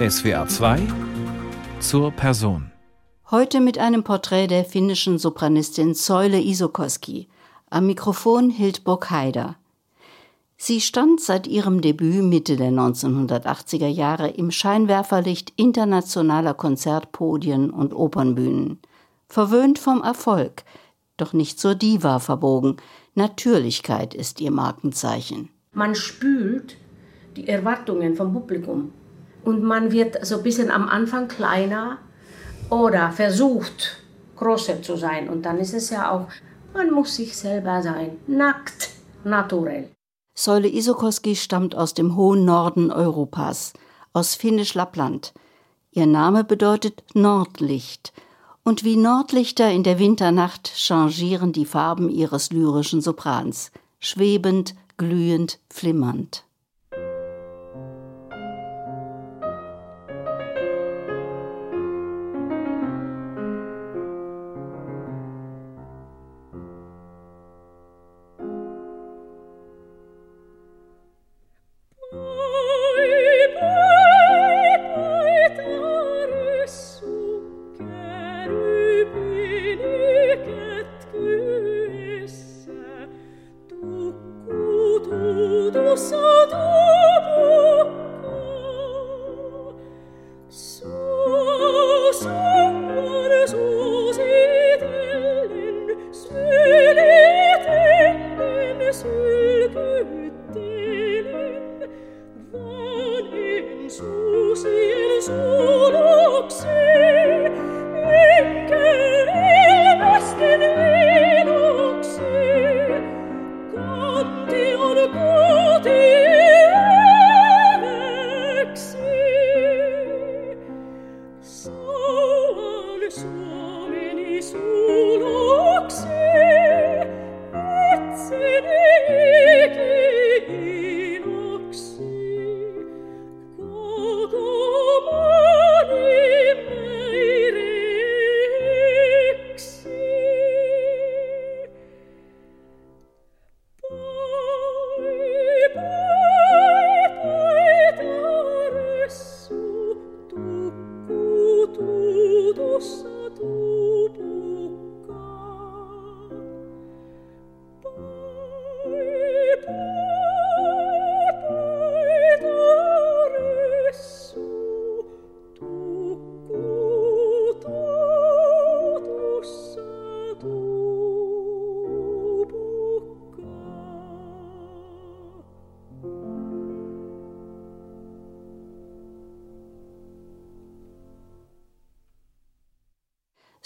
SWA 2 zur Person. Heute mit einem Porträt der finnischen Sopranistin Soile Isokoski. Am Mikrofon Hildburg Haider. Sie stand seit ihrem Debüt Mitte der 1980er Jahre im Scheinwerferlicht internationaler Konzertpodien und Opernbühnen. Verwöhnt vom Erfolg, doch nicht zur Diva verbogen. Natürlichkeit ist ihr Markenzeichen. Man spült die Erwartungen vom Publikum und man wird so ein bisschen am Anfang kleiner oder versucht größer zu sein. Und dann ist es ja auch, man muss sich selber sein, nackt, naturell. Säule Isokoski stammt aus dem hohen Norden Europas, aus Finnisch-Lappland. Ihr Name bedeutet Nordlicht. Und wie Nordlichter in der Winternacht changieren die Farben ihres lyrischen Soprans, schwebend, glühend, flimmernd.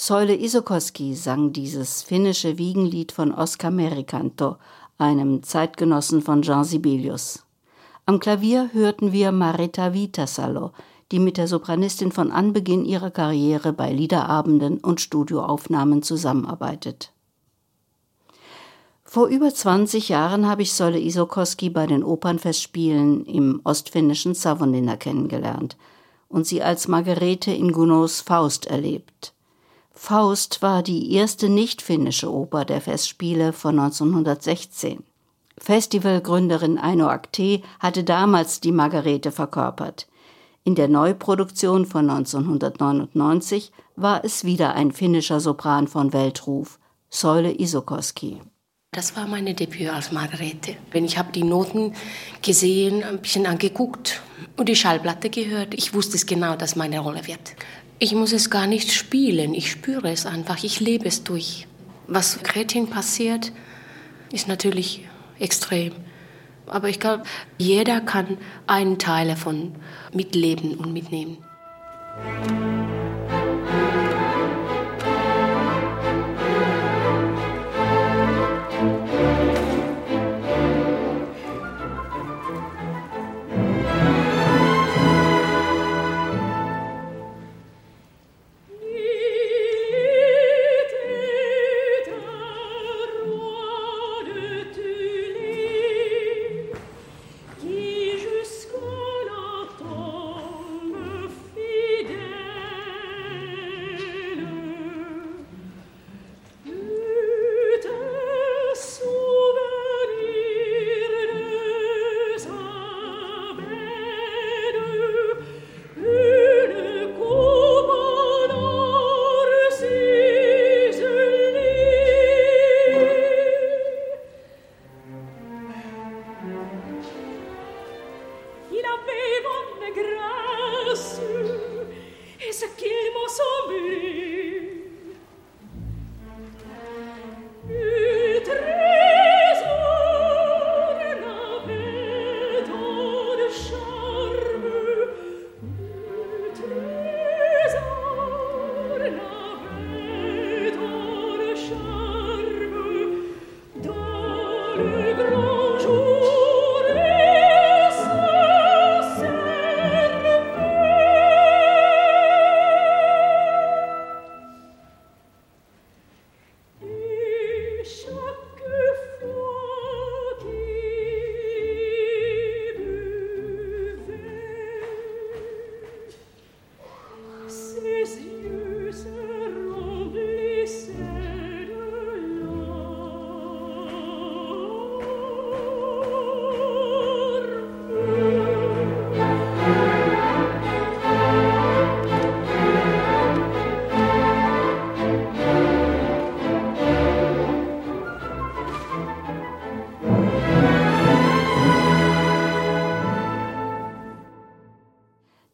Säule Isokoski sang dieses finnische Wiegenlied von Oskar Merikanto, einem Zeitgenossen von Jean Sibelius. Am Klavier hörten wir Marita Vitasalo, die mit der Sopranistin von Anbeginn ihrer Karriere bei Liederabenden und Studioaufnahmen zusammenarbeitet. Vor über 20 Jahren habe ich Säule Isokoski bei den Opernfestspielen im ostfinnischen Savonlinna kennengelernt und sie als Margarete in Gounods Faust erlebt. Faust war die erste nicht-finnische Oper der Festspiele von 1916. Festivalgründerin Aino Akte hatte damals die Margarete verkörpert. In der Neuproduktion von 1999 war es wieder ein finnischer Sopran von Weltruf, Säule Isokoski. Das war meine Debüt als Margarete. Ich habe die Noten gesehen, ein bisschen angeguckt und die Schallplatte gehört. Ich wusste es genau, dass meine Rolle wird. Ich muss es gar nicht spielen, ich spüre es einfach, ich lebe es durch. Was Kretin passiert, ist natürlich extrem. Aber ich glaube, jeder kann einen Teil davon mitleben und mitnehmen.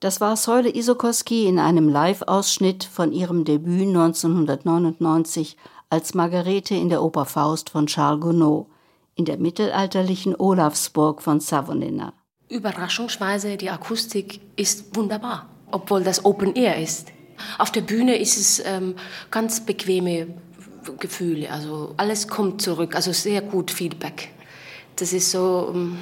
Das war Säule Isokoski in einem Live-Ausschnitt von ihrem Debüt 1999 als Margarete in der Oper Faust von Charles Gounod in der mittelalterlichen Olafsburg von Savonlinna. Überraschungsweise, die Akustik ist wunderbar, obwohl das Open Air ist. Auf der Bühne ist es ähm, ganz bequeme Gefühle, also alles kommt zurück, also sehr gut Feedback. Das ist so. Ähm,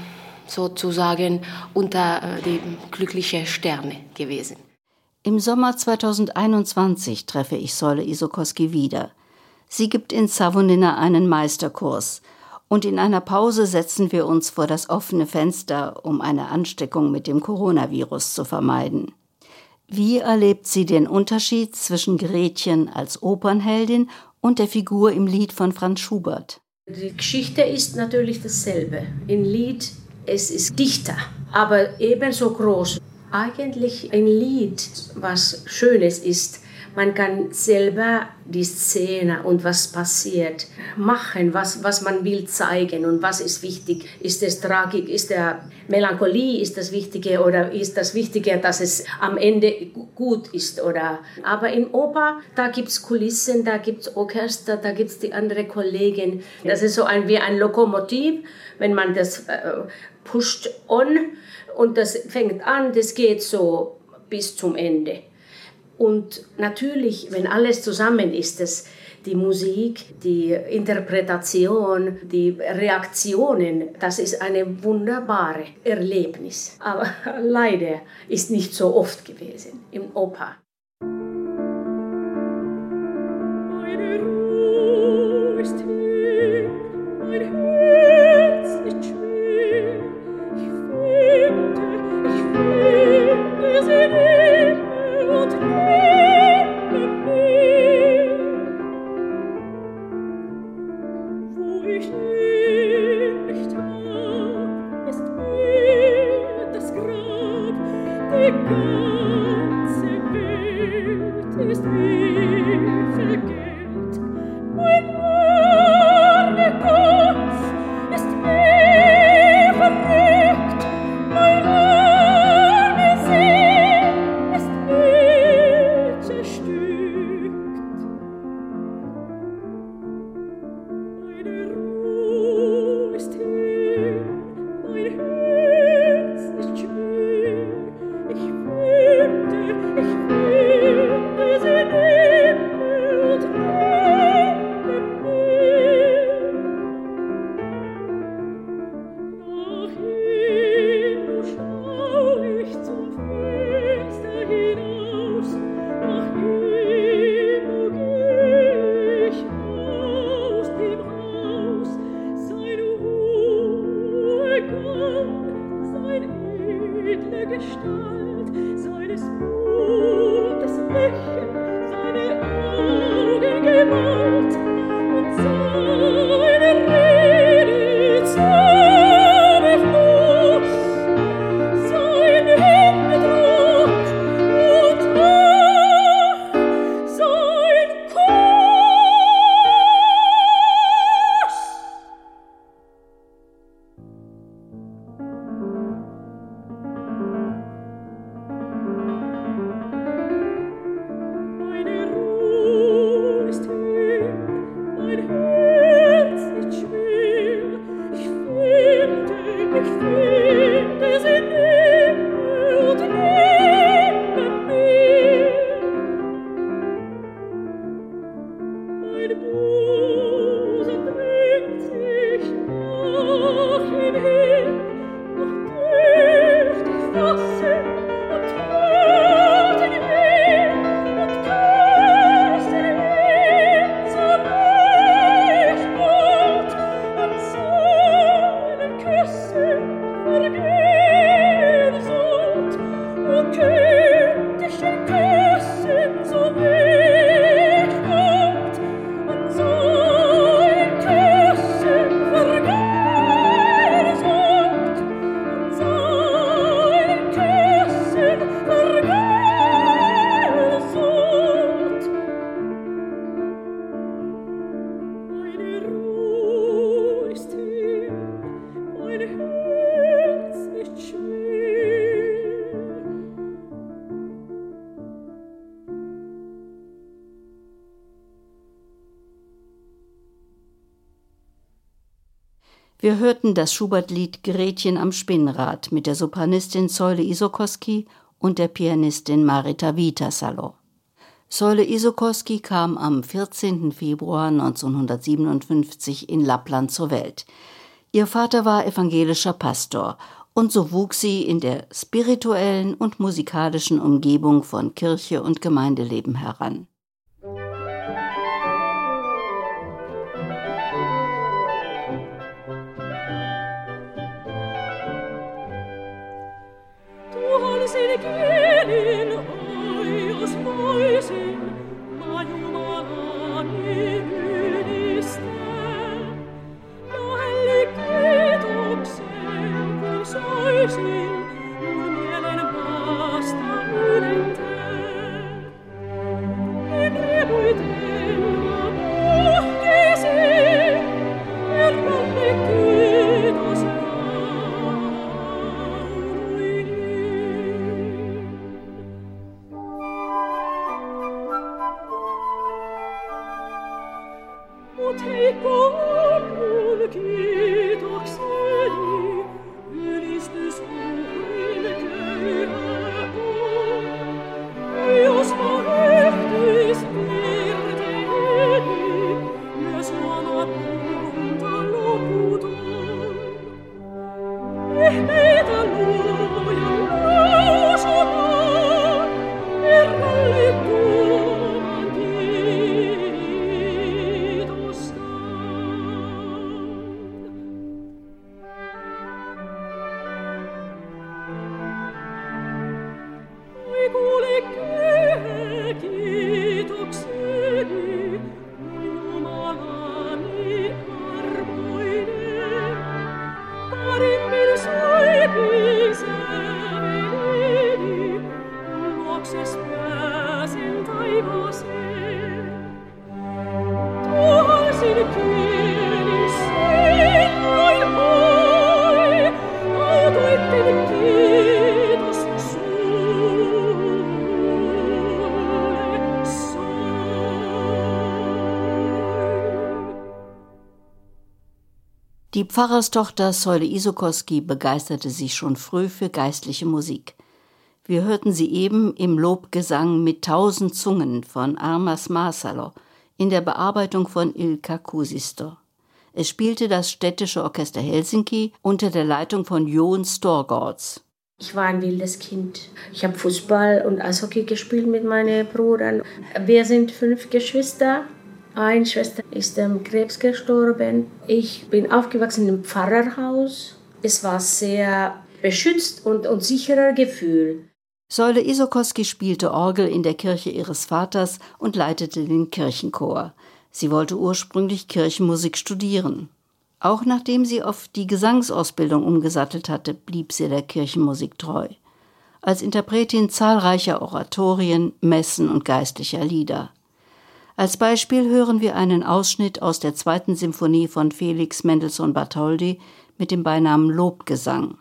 sozusagen unter äh, die glücklichen Sterne gewesen. Im Sommer 2021 treffe ich Säule Isokoski wieder. Sie gibt in Savonlinna einen Meisterkurs und in einer Pause setzen wir uns vor das offene Fenster, um eine Ansteckung mit dem Coronavirus zu vermeiden. Wie erlebt sie den Unterschied zwischen Gretchen als Opernheldin und der Figur im Lied von Franz Schubert? Die Geschichte ist natürlich dasselbe. Im Lied es ist dichter, aber ebenso groß. Eigentlich ein Lied, was Schönes ist. Man kann selber die Szene und was passiert machen, was, was man will zeigen und was ist wichtig. Ist es Tragik, ist der Melancholie, ist das Wichtige oder ist das Wichtige, dass es am Ende gut ist? Oder? Aber in Oper, da gibt es Kulissen, da gibt es Orchester, da gibt es die anderen Kollegen. Das ist so ein, wie ein Lokomotiv, wenn man das äh, pusht on und das fängt an, das geht so bis zum Ende. Und natürlich, wenn alles zusammen ist, das, die Musik, die Interpretation, die Reaktionen, das ist ein wunderbares Erlebnis. Aber leider ist nicht so oft gewesen im Oper. Meine Ruhe ist hier, mein Herz ist schwer. Das Schubert-Lied Gretchen am Spinnrad mit der Sopranistin Säule Isokoski und der Pianistin Marita Vitasalo. Säule Isokoski kam am 14. Februar 1957 in Lappland zur Welt. Ihr Vater war evangelischer Pastor und so wuchs sie in der spirituellen und musikalischen Umgebung von Kirche und Gemeindeleben heran. Die Pfarrerstochter Säule Isokoski begeisterte sich schon früh für geistliche Musik. Wir hörten sie eben im Lobgesang mit tausend Zungen von Armas Masalo in der Bearbeitung von Ilka Kusisto. Es spielte das städtische Orchester Helsinki unter der Leitung von Jon Storgårds. Ich war ein wildes Kind. Ich habe Fußball und Eishockey gespielt mit meinen Brüdern. Wir sind fünf Geschwister eine Schwester ist am Krebs gestorben. Ich bin aufgewachsen im Pfarrerhaus. Es war sehr beschützt und, und sicherer Gefühl. Säule Isokoski spielte Orgel in der Kirche ihres Vaters und leitete den Kirchenchor. Sie wollte ursprünglich Kirchenmusik studieren. Auch nachdem sie auf die Gesangsausbildung umgesattelt hatte, blieb sie der Kirchenmusik treu. Als Interpretin zahlreicher Oratorien, Messen und geistlicher Lieder. Als Beispiel hören wir einen Ausschnitt aus der zweiten Symphonie von Felix Mendelssohn Bartholdy mit dem Beinamen Lobgesang.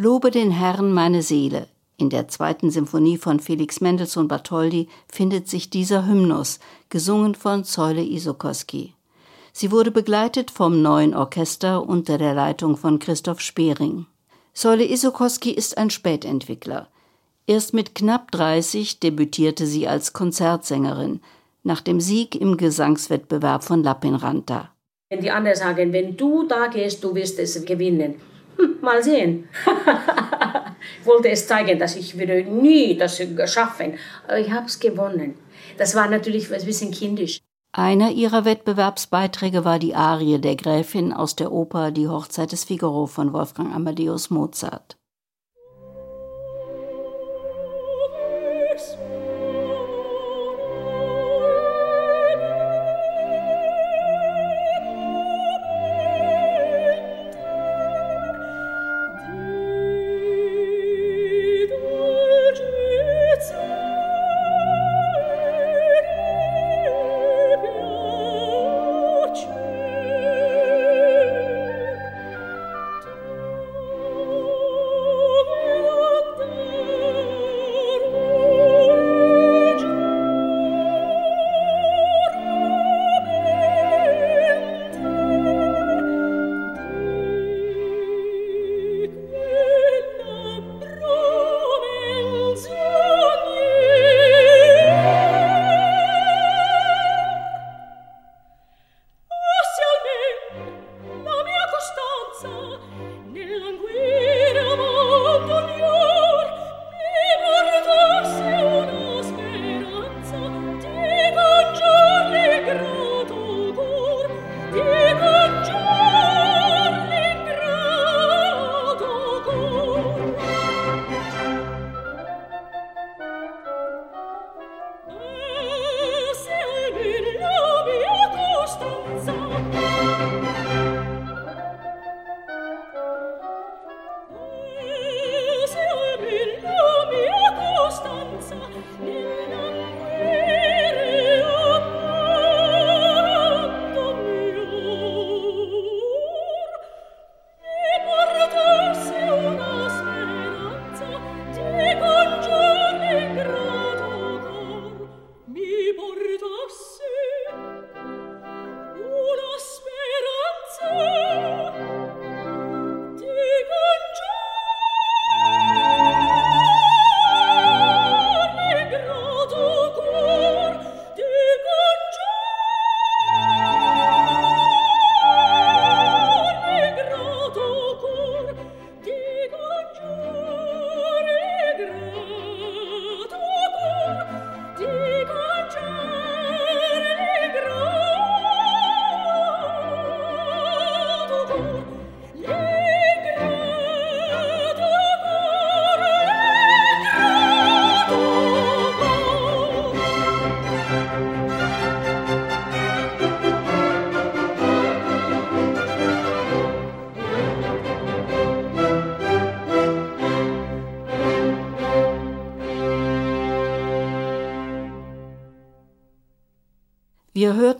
Lobe den Herrn meine Seele. In der zweiten Symphonie von Felix Mendelssohn Bartholdy findet sich dieser Hymnus, gesungen von Zoyle Isokoski. Sie wurde begleitet vom neuen Orchester unter der Leitung von Christoph Spering. Zoyle Isokoski ist ein Spätentwickler. Erst mit knapp 30 debütierte sie als Konzertsängerin, nach dem Sieg im Gesangswettbewerb von Lappinranta. Wenn die anderen sagen, wenn du da gehst, du wirst es gewinnen. Hm, mal sehen. ich wollte es zeigen, dass ich würde nie das schaffen. Aber ich habe es gewonnen. Das war natürlich ein bisschen kindisch. Einer ihrer Wettbewerbsbeiträge war die Arie der Gräfin aus der Oper Die Hochzeit des Figaro von Wolfgang Amadeus Mozart.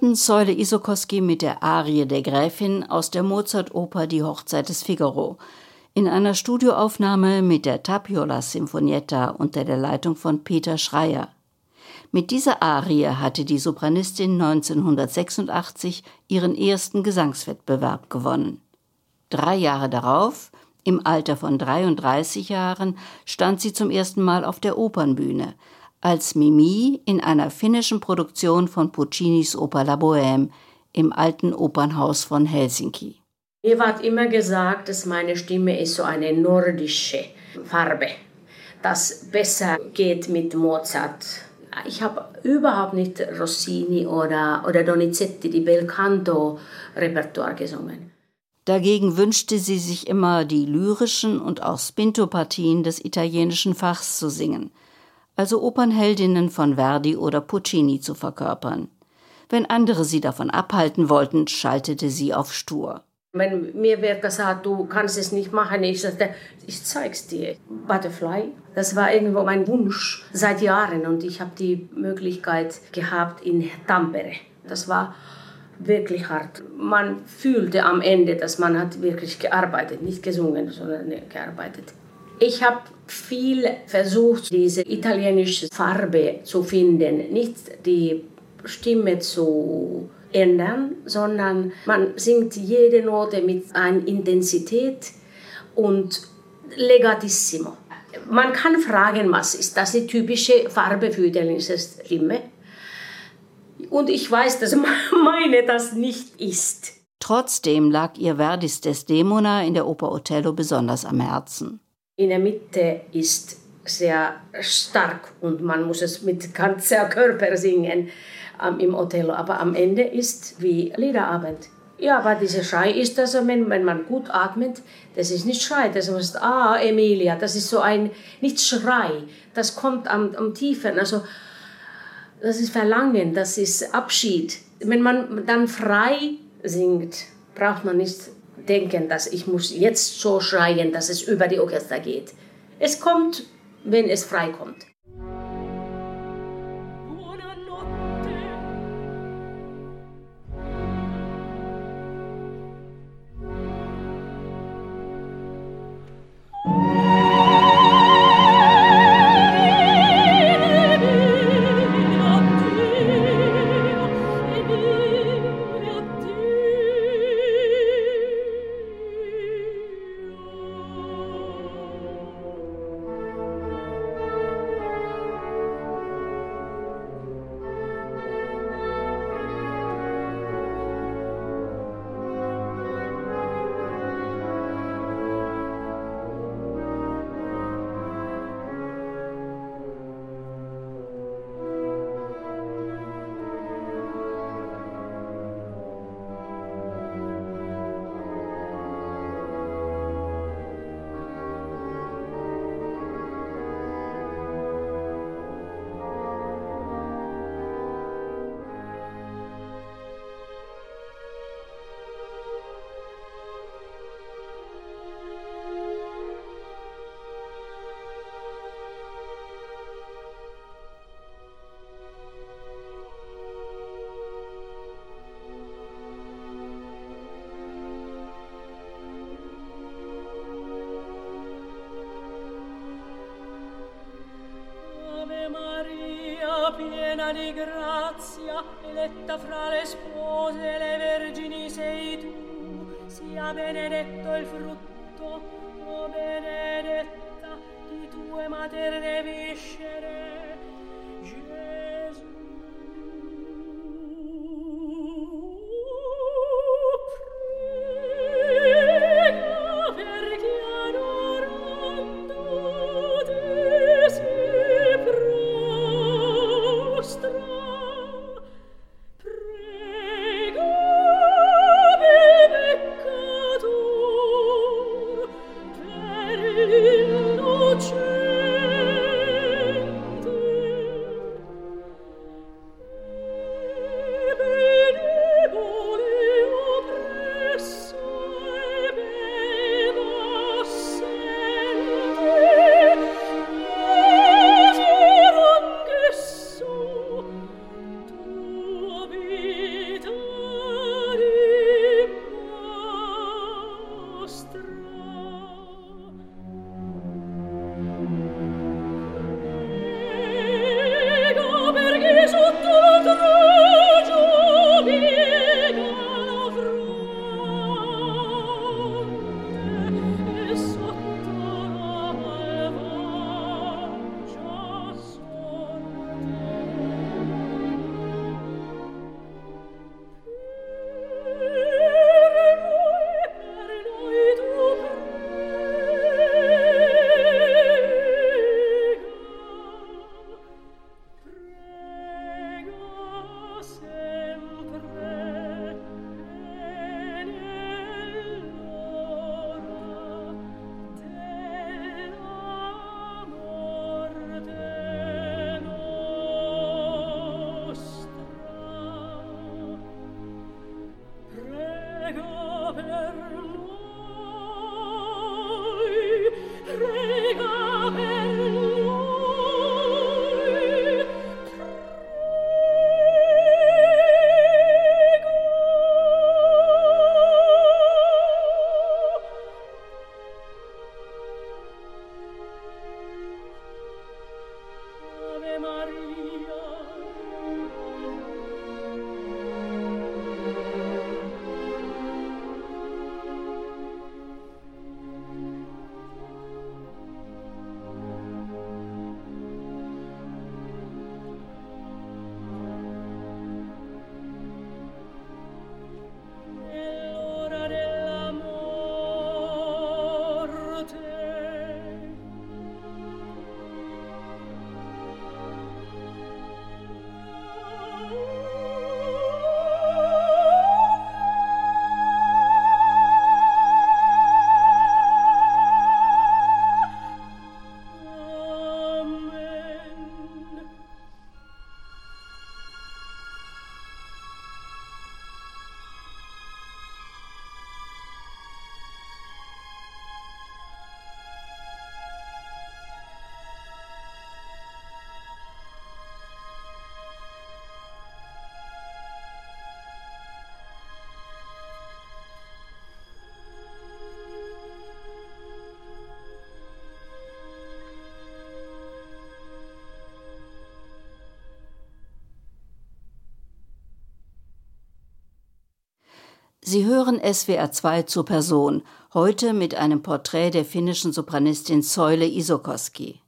Hörten Säule Isokoski mit der Arie der Gräfin aus der Mozart-Oper Die Hochzeit des Figaro in einer Studioaufnahme mit der Tapiola Sinfonietta unter der Leitung von Peter Schreier. Mit dieser Arie hatte die Sopranistin 1986 ihren ersten Gesangswettbewerb gewonnen. Drei Jahre darauf, im Alter von 33 Jahren, stand sie zum ersten Mal auf der Opernbühne – als Mimi in einer finnischen Produktion von Puccinis Oper La Bohème im alten Opernhaus von Helsinki. Mir wird immer gesagt, dass meine Stimme ist so eine nordische Farbe, das besser geht mit Mozart. Ich habe überhaupt nicht Rossini oder, oder Donizetti, die Belcanto-Repertoire gesungen. Dagegen wünschte sie sich immer die lyrischen und auch Spinto-Partien des italienischen Fachs zu singen – also Opernheldinnen von Verdi oder Puccini zu verkörpern. Wenn andere sie davon abhalten wollten, schaltete sie auf stur. Wenn mir wer gesagt, du kannst es nicht machen, ich sagte, ich zeig's dir. Butterfly, das war irgendwo mein Wunsch seit Jahren und ich habe die Möglichkeit gehabt in Tampere. Das war wirklich hart. Man fühlte am Ende, dass man hat wirklich gearbeitet, nicht gesungen, sondern gearbeitet. Ich habe viel versucht, diese italienische Farbe zu finden, nicht die Stimme zu ändern, sondern man singt jede Note mit einer Intensität und legatissimo. Man kann fragen, was ist das die typische Farbe für italienische Stimme? Und ich weiß, dass meine das nicht ist. Trotzdem lag ihr Verdis Desdemona in der Oper Othello besonders am Herzen. In der Mitte ist sehr stark und man muss es mit ganzer Körper singen ähm, im Othello. Aber am Ende ist wie Liederabend. Ja, aber dieser Schrei ist das, wenn, wenn man gut atmet, das ist nicht Schrei, das ist, ah, Emilia, das ist so ein, nicht Schrei, das kommt am, am Tiefen, also das ist Verlangen, das ist Abschied. Wenn man dann frei singt, braucht man nicht denken, dass ich muss jetzt so schreien, dass es über die Orchester geht. Es kommt, wenn es frei kommt. Di grazia, eletta fra le spose Sie hören SWR 2 zur Person, heute mit einem Porträt der finnischen Sopranistin Säule Isokoski.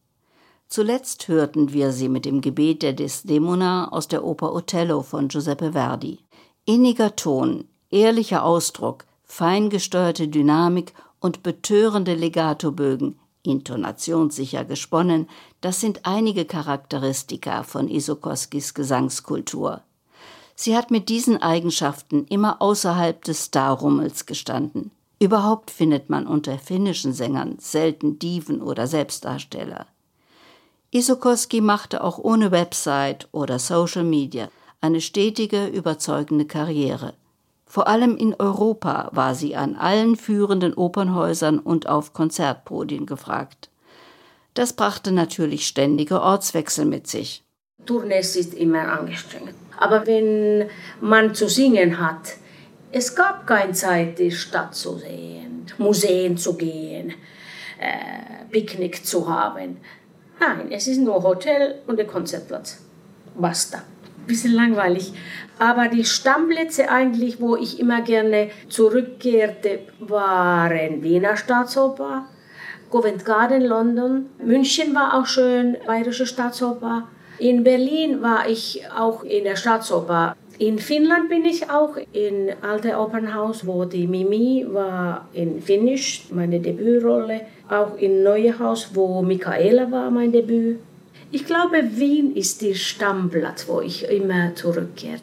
Zuletzt hörten wir sie mit dem Gebet der Desdemona aus der Oper Othello von Giuseppe Verdi. Inniger Ton, ehrlicher Ausdruck, fein gesteuerte Dynamik und betörende Legatobögen, intonationssicher gesponnen, das sind einige Charakteristika von Isokoskis Gesangskultur. Sie hat mit diesen Eigenschaften immer außerhalb des Starrummels gestanden. Überhaupt findet man unter finnischen Sängern selten Diven oder Selbstdarsteller. Isokoski machte auch ohne Website oder Social Media eine stetige, überzeugende Karriere. Vor allem in Europa war sie an allen führenden Opernhäusern und auf Konzertpodien gefragt. Das brachte natürlich ständige Ortswechsel mit sich. Tournees ist immer angestrengt. Aber wenn man zu singen hat, es gab keine Zeit, die Stadt zu sehen, Museen zu gehen, äh, Picknick zu haben. Nein, es ist nur Hotel und der Konzertplatz. Basta. Bisschen langweilig. Aber die Stammplätze eigentlich, wo ich immer gerne zurückkehrte, waren Wiener Staatsoper, Covent Garden, London. München war auch schön, Bayerische Staatsoper. In Berlin war ich auch in der Staatsoper. In Finnland bin ich auch in Alte Opernhaus, wo die Mimi war in Finnisch, meine Debütrolle. Auch in Neuhaus, wo Michaela war, mein Debüt. Ich glaube, Wien ist der Stammplatz, wo ich immer zurückkehrte.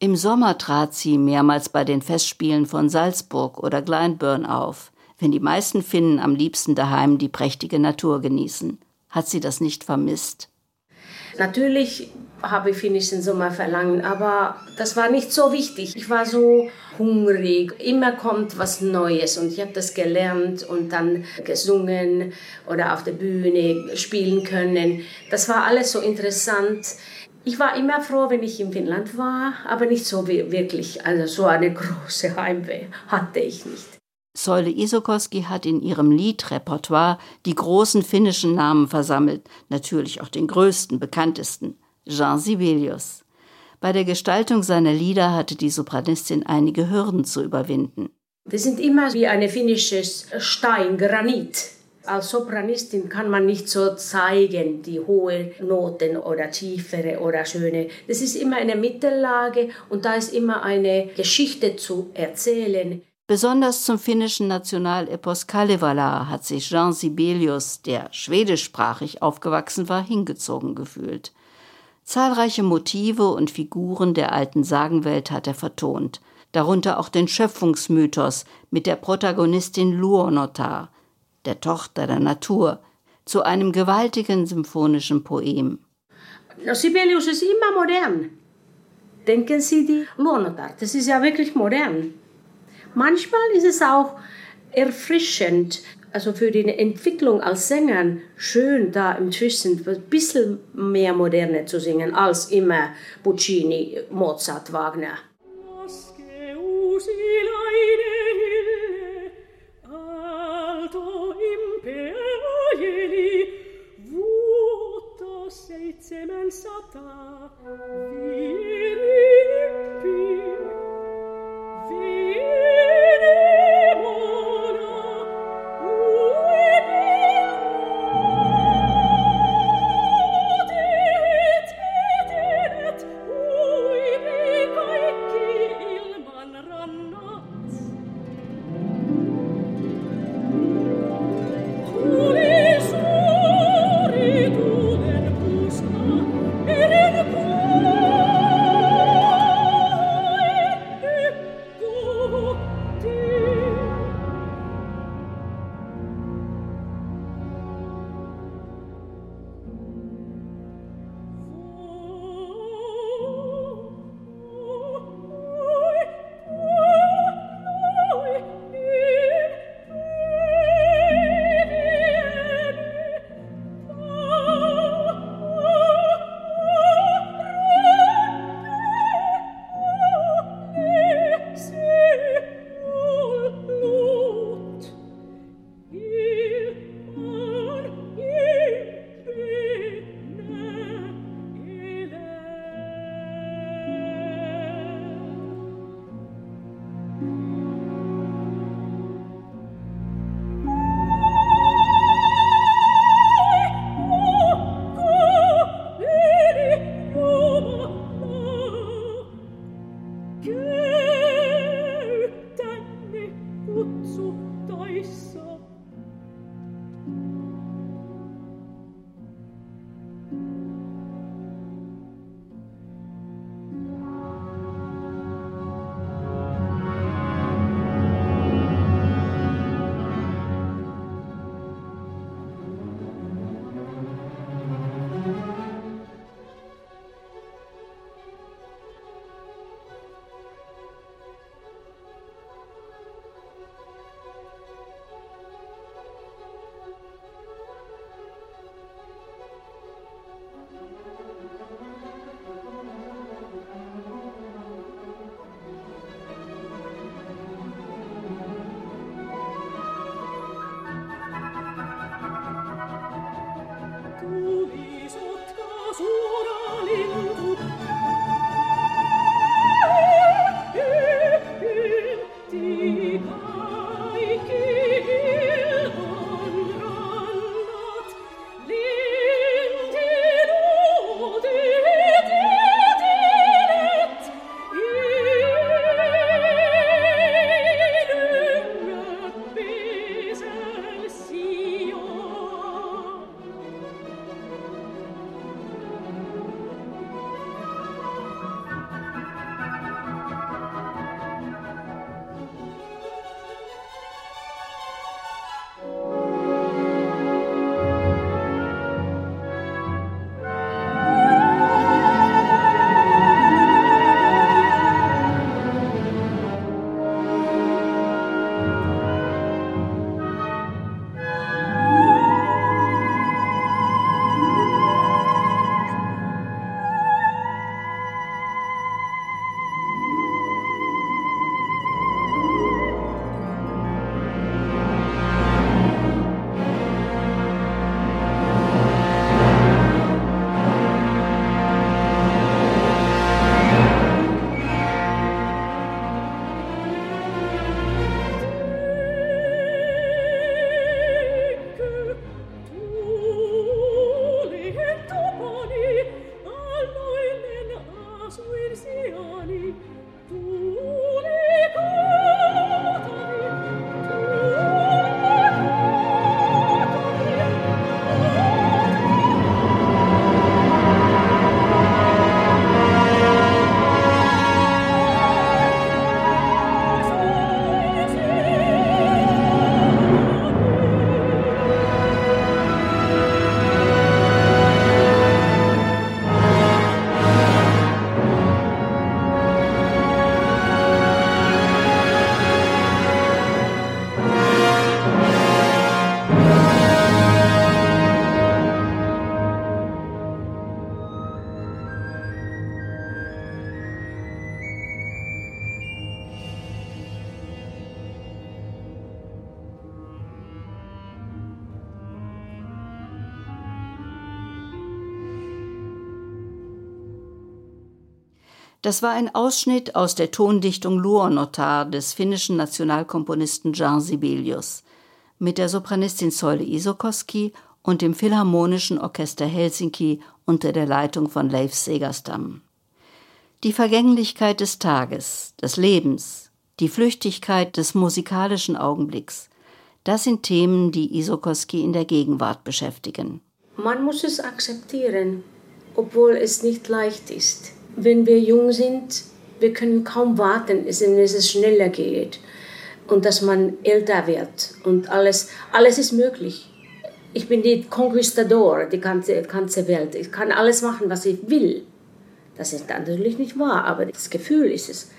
Im Sommer trat sie mehrmals bei den Festspielen von Salzburg oder Glyndebourne auf, wenn die meisten Finnen am liebsten daheim die prächtige Natur genießen. Hat sie das nicht vermisst? Natürlich habe ich finnischen Sommer verlangen, aber das war nicht so wichtig. Ich war so hungrig. Immer kommt was Neues und ich habe das gelernt und dann gesungen oder auf der Bühne spielen können. Das war alles so interessant. Ich war immer froh, wenn ich in Finnland war, aber nicht so wirklich. Also so eine große Heimweh hatte ich nicht. Säule Isokoski hat in ihrem Liedrepertoire die großen finnischen Namen versammelt, natürlich auch den größten, bekanntesten, Jean Sibelius. Bei der Gestaltung seiner Lieder hatte die Sopranistin einige Hürden zu überwinden. Wir sind immer wie ein finnisches Stein, Granit. Als Sopranistin kann man nicht so zeigen, die hohen Noten oder tiefere oder schöne. Das ist immer eine Mittellage und da ist immer eine Geschichte zu erzählen. Besonders zum finnischen Nationalepos Kalevala hat sich Jean Sibelius, der schwedischsprachig aufgewachsen war, hingezogen gefühlt. Zahlreiche Motive und Figuren der alten Sagenwelt hat er vertont, darunter auch den Schöpfungsmythos mit der Protagonistin Luonotar, der Tochter der Natur, zu einem gewaltigen symphonischen Poem. Sibelius ist immer modern. Denken Sie die Luonotar, das ist ja wirklich modern. Manchmal ist es auch erfrischend, also für die Entwicklung als Sänger schön da inzwischen ein bisschen mehr moderne zu singen als immer Puccini, Mozart, Wagner. Seitsemen sata, Das war ein Ausschnitt aus der Tondichtung Luonotar des finnischen Nationalkomponisten Jan Sibelius mit der Sopranistin Säule Isokoski und dem Philharmonischen Orchester Helsinki unter der Leitung von Leif Segerstam. Die Vergänglichkeit des Tages, des Lebens, die Flüchtigkeit des musikalischen Augenblicks, das sind Themen, die Isokoski in der Gegenwart beschäftigen. Man muss es akzeptieren, obwohl es nicht leicht ist wenn wir jung sind, wir können kaum warten, dass es schneller geht und dass man älter wird und alles, alles ist möglich. Ich bin die Conquistador, die ganze, ganze Welt. Ich kann alles machen, was ich will. Das ist natürlich nicht wahr, aber das Gefühl ist es.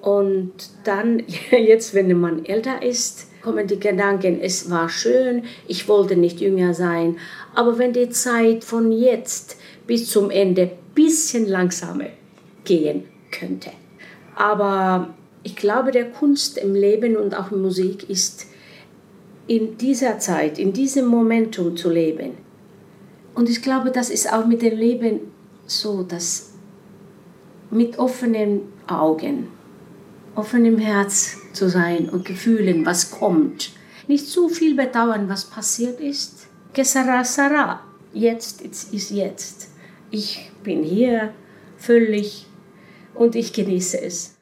Und dann, jetzt, wenn man älter ist, kommen die Gedanken, es war schön, ich wollte nicht jünger sein. Aber wenn die Zeit von jetzt bis zum Ende bisschen langsamer gehen könnte. Aber ich glaube, der Kunst im Leben und auch in Musik ist in dieser Zeit, in diesem Momentum zu leben. Und ich glaube, das ist auch mit dem Leben so, dass mit offenen Augen, offenem Herz zu sein und Gefühlen, was kommt. Nicht zu viel bedauern, was passiert ist. Gesara Sara, jetzt ist jetzt. Ich bin hier völlig und ich genieße es.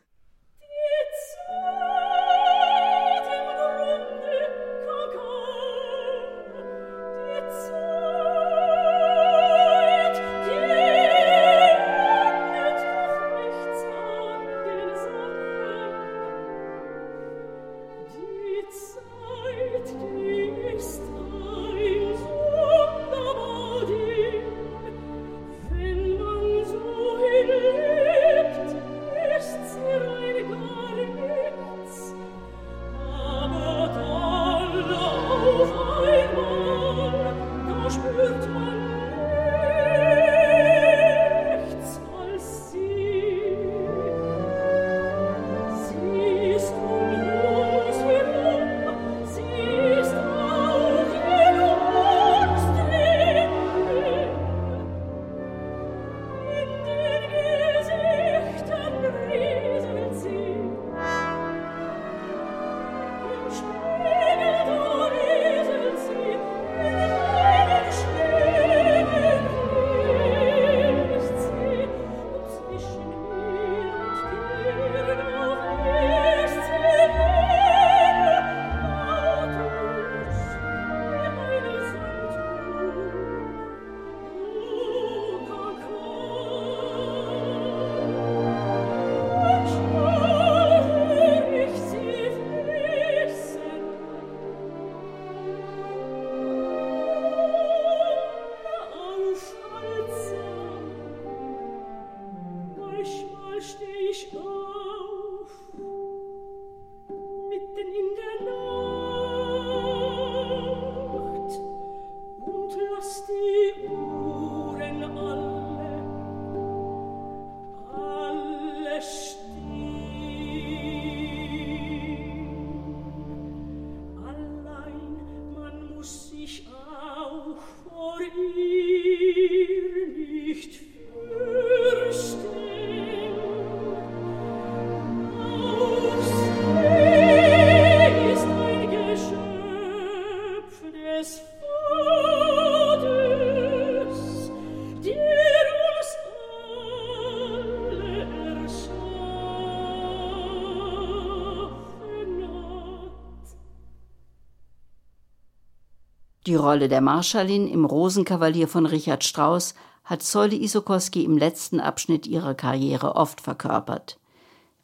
Rolle der Marschallin im Rosenkavalier von Richard Strauss hat Säule Isokoski im letzten Abschnitt ihrer Karriere oft verkörpert.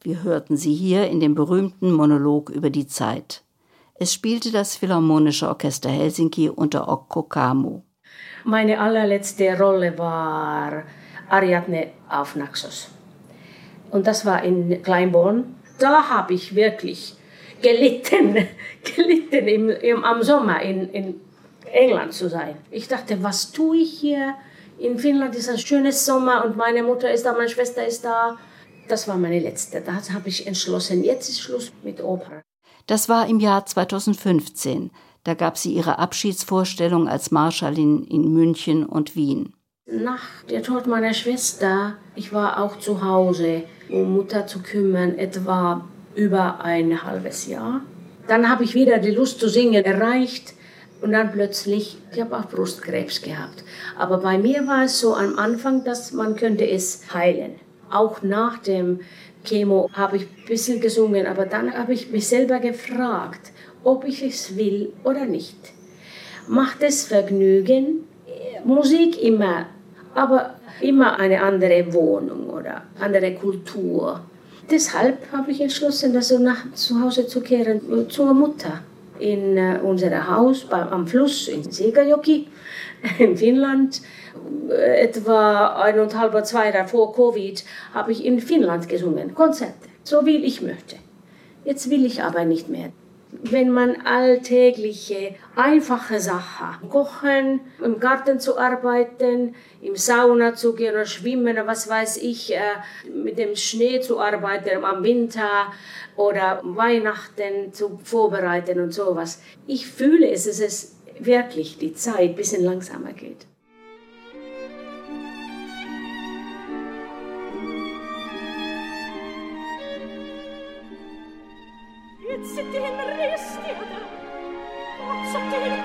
Wir hörten sie hier in dem berühmten Monolog über die Zeit. Es spielte das Philharmonische Orchester Helsinki unter Okko Kamu. Meine allerletzte Rolle war Ariadne auf Naxos. Und das war in Kleinborn. Da habe ich wirklich gelitten, gelitten im, im, am Sommer in, in England zu sein. Ich dachte, was tue ich hier? In Finnland ist ein schönes Sommer und meine Mutter ist da, meine Schwester ist da. Das war meine letzte. Da habe ich entschlossen, jetzt ist Schluss mit Oper. Das war im Jahr 2015. Da gab sie ihre Abschiedsvorstellung als Marschallin in München und Wien. Nach der Tod meiner Schwester, ich war auch zu Hause, um Mutter zu kümmern, etwa über ein halbes Jahr. Dann habe ich wieder die Lust zu singen erreicht und dann plötzlich, ich habe auch Brustkrebs gehabt. Aber bei mir war es so am Anfang, dass man könnte es heilen. Auch nach dem Chemo habe ich ein bisschen gesungen, aber dann habe ich mich selber gefragt, ob ich es will oder nicht. Macht es Vergnügen? Musik immer, aber immer eine andere Wohnung oder andere Kultur. Deshalb habe ich entschlossen, also nach zu Hause zu kehren, zur Mutter in uh, unser Haus am Fluss in Segajoki in Finnland. Etwa eineinhalb, zwei Jahre vor Covid habe ich in Finnland gesungen, Konzerte, so wie ich möchte. Jetzt will ich aber nicht mehr wenn man alltägliche, einfache Sachen, kochen, im Garten zu arbeiten, im Sauna zu gehen oder schwimmen oder was weiß ich, äh, mit dem Schnee zu arbeiten am Winter oder Weihnachten zu vorbereiten und sowas. Ich fühle es, dass es wirklich die Zeit ein bisschen langsamer geht. Sittin ristiada. Otsattin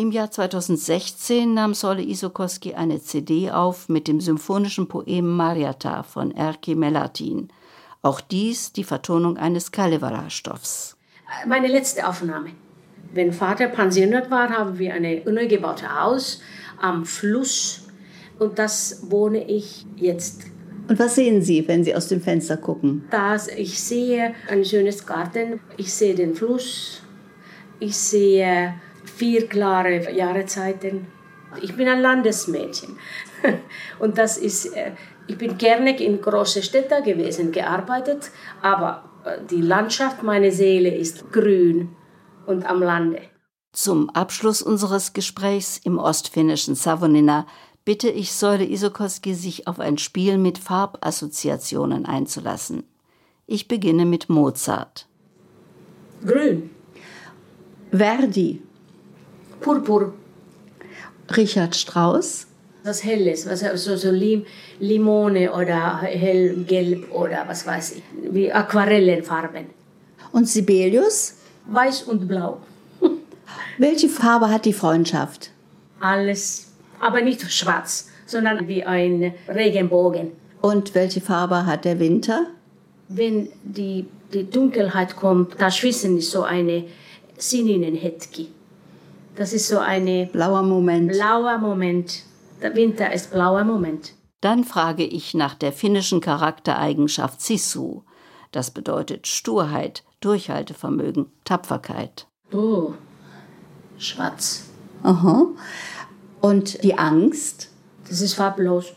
Im Jahr 2016 nahm Solle Isokoski eine CD auf mit dem symphonischen Poem Mariata von Erki Melatin. Auch dies die Vertonung eines Kalevala-Stoffs. Meine letzte Aufnahme. Wenn Vater pensioniert war, haben wir ein neu gebautes Haus am Fluss und das wohne ich jetzt. Und was sehen Sie, wenn Sie aus dem Fenster gucken? Das, ich sehe ein schönes Garten, ich sehe den Fluss, ich sehe vier klare Jahreszeiten. Ich bin ein Landesmädchen und das ist, äh, ich bin gerne in große Städte gewesen, gearbeitet, aber äh, die Landschaft, meine Seele ist grün und am Lande. Zum Abschluss unseres Gesprächs im ostfinnischen Savonina bitte ich Säule Isokoski, sich auf ein Spiel mit Farbassoziationen einzulassen. Ich beginne mit Mozart. Grün. Verdi. Purpur. Richard Strauss. Was Helles, was so, so Lim, Limone oder hellgelb oder was weiß ich, wie Aquarellenfarben. Und Sibelius? Weiß und blau. Welche Farbe hat die Freundschaft? Alles, aber nicht schwarz, sondern wie ein Regenbogen. Und welche Farbe hat der Winter? Wenn die, die Dunkelheit kommt, da schwissen ist so eine Sininenhetki. Das ist so ein blauer Moment. Blauer Moment. Der Winter ist blauer Moment. Dann frage ich nach der finnischen Charaktereigenschaft Sisu. Das bedeutet Sturheit, Durchhaltevermögen, Tapferkeit. Oh, schwarz. Aha. Und die Angst? Das ist farblos.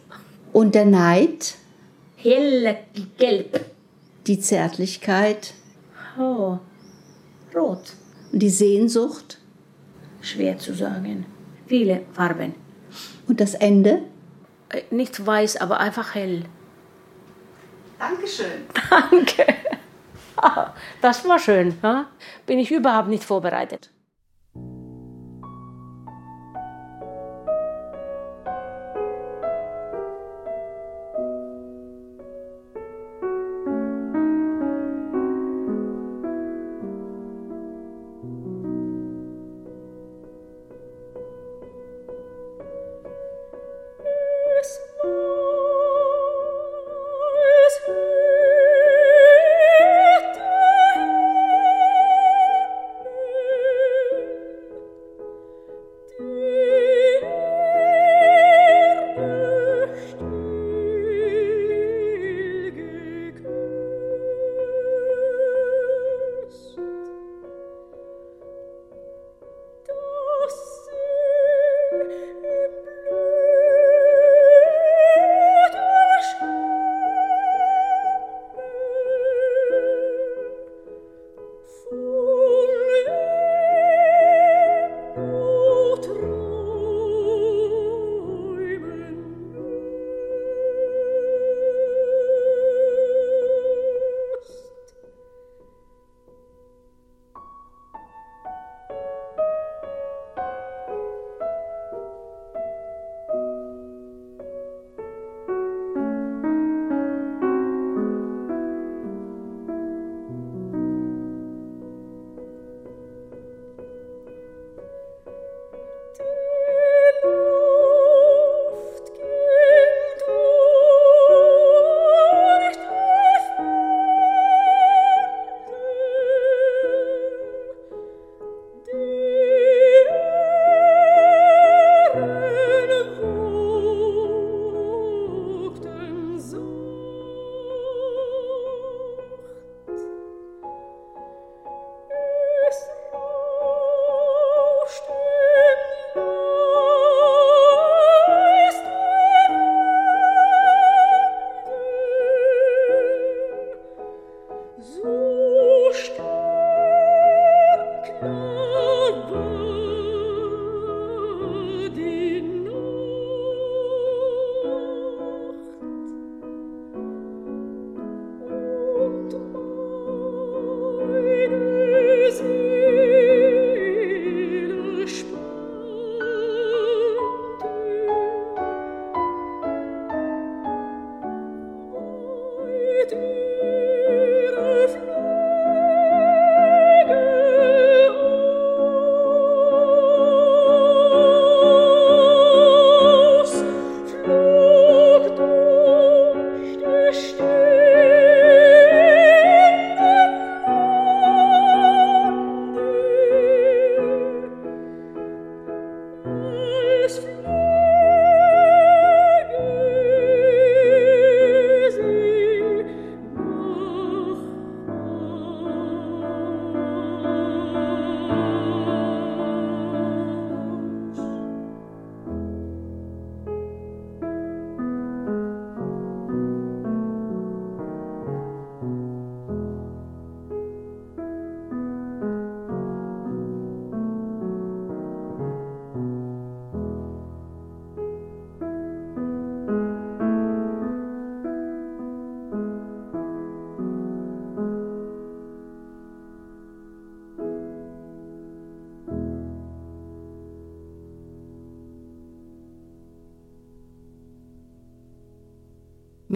Und der Neid? Helle gelb. Die Zärtlichkeit? Oh, rot. Und die Sehnsucht? Schwer zu sagen. Viele Farben. Und das Ende? Äh, nicht weiß, aber einfach hell. Dankeschön. Danke. Das war schön. Bin ich überhaupt nicht vorbereitet.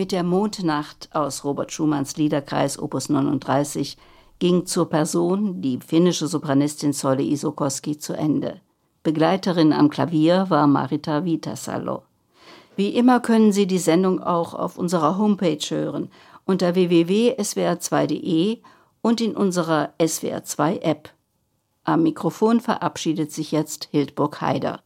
Mit der Mondnacht aus Robert Schumanns Liederkreis Opus 39 ging zur Person die finnische Sopranistin Solle Isokoski zu Ende. Begleiterin am Klavier war Marita Vitasalo. Wie immer können Sie die Sendung auch auf unserer Homepage hören unter www.swr2.de und in unserer SWR2 App. Am Mikrofon verabschiedet sich jetzt Hildburg Haider.